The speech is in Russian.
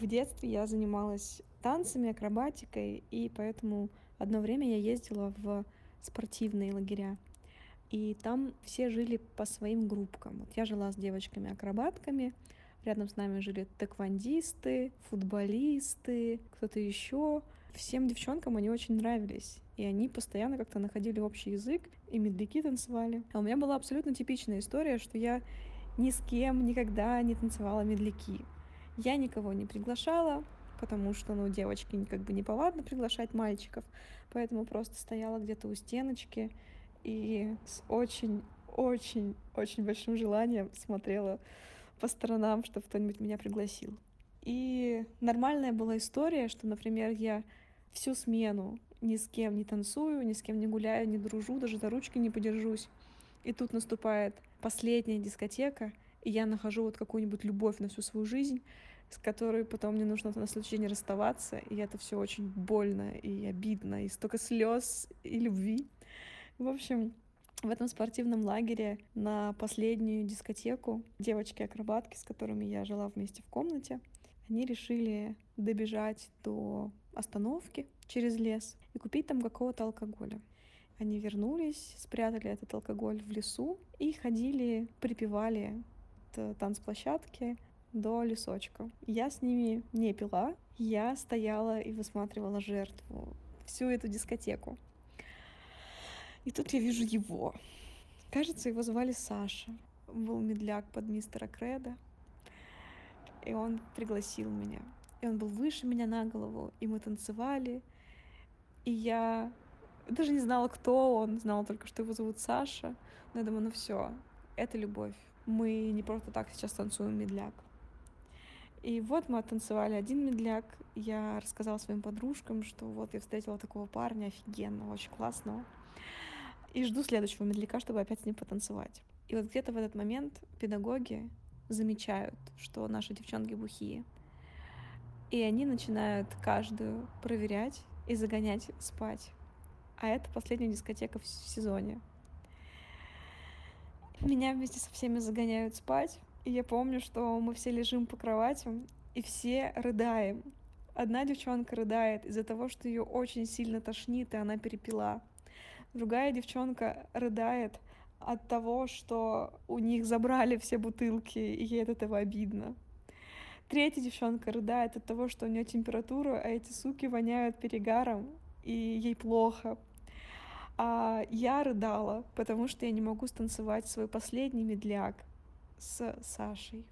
В детстве я занималась танцами, акробатикой, и поэтому одно время я ездила в спортивные лагеря. И там все жили по своим группкам. Вот я жила с девочками-акробатками, рядом с нами жили тэквондисты, футболисты, кто-то еще. Всем девчонкам они очень нравились. И они постоянно как-то находили общий язык, и медляки танцевали. А у меня была абсолютно типичная история, что я ни с кем никогда не танцевала медляки. Я никого не приглашала, потому что, ну, девочки как бы неповадно приглашать мальчиков, поэтому просто стояла где-то у стеночки и с очень-очень-очень большим желанием смотрела по сторонам, чтобы кто-нибудь меня пригласил. И нормальная была история, что, например, я всю смену ни с кем не танцую, ни с кем не гуляю, не дружу, даже за ручки не подержусь. И тут наступает последняя дискотека, и я нахожу вот какую-нибудь любовь на всю свою жизнь, с которой потом мне нужно на следующий день расставаться, и это все очень больно и обидно, и столько слез и любви. В общем, в этом спортивном лагере на последнюю дискотеку девочки-акробатки, с которыми я жила вместе в комнате, они решили добежать до остановки через лес и купить там какого-то алкоголя. Они вернулись, спрятали этот алкоголь в лесу и ходили, припевали танцплощадке до лесочка. Я с ними не пила, я стояла и высматривала жертву всю эту дискотеку. И тут я вижу его. Кажется, его звали Саша. Был медляк под мистера Креда. И он пригласил меня. И он был выше меня на голову, и мы танцевали. И я даже не знала, кто он, знала только, что его зовут Саша. Но я думаю, ну все, это любовь. Мы не просто так сейчас танцуем медляк. И вот мы оттанцевали один медляк. Я рассказала своим подружкам, что вот я встретила такого парня офигенного, очень классного. И жду следующего медляка, чтобы опять с ним потанцевать. И вот где-то в этот момент педагоги замечают, что наши девчонки бухие. И они начинают каждую проверять и загонять спать. А это последняя дискотека в сезоне. Меня вместе со всеми загоняют спать. И я помню, что мы все лежим по кроватям и все рыдаем. Одна девчонка рыдает из-за того, что ее очень сильно тошнит, и она перепила. Другая девчонка рыдает от того, что у них забрали все бутылки, и ей от этого обидно. Третья девчонка рыдает от того, что у нее температура, а эти суки воняют перегаром, и ей плохо. А я рыдала, потому что я не могу станцевать свой последний медляк с Сашей.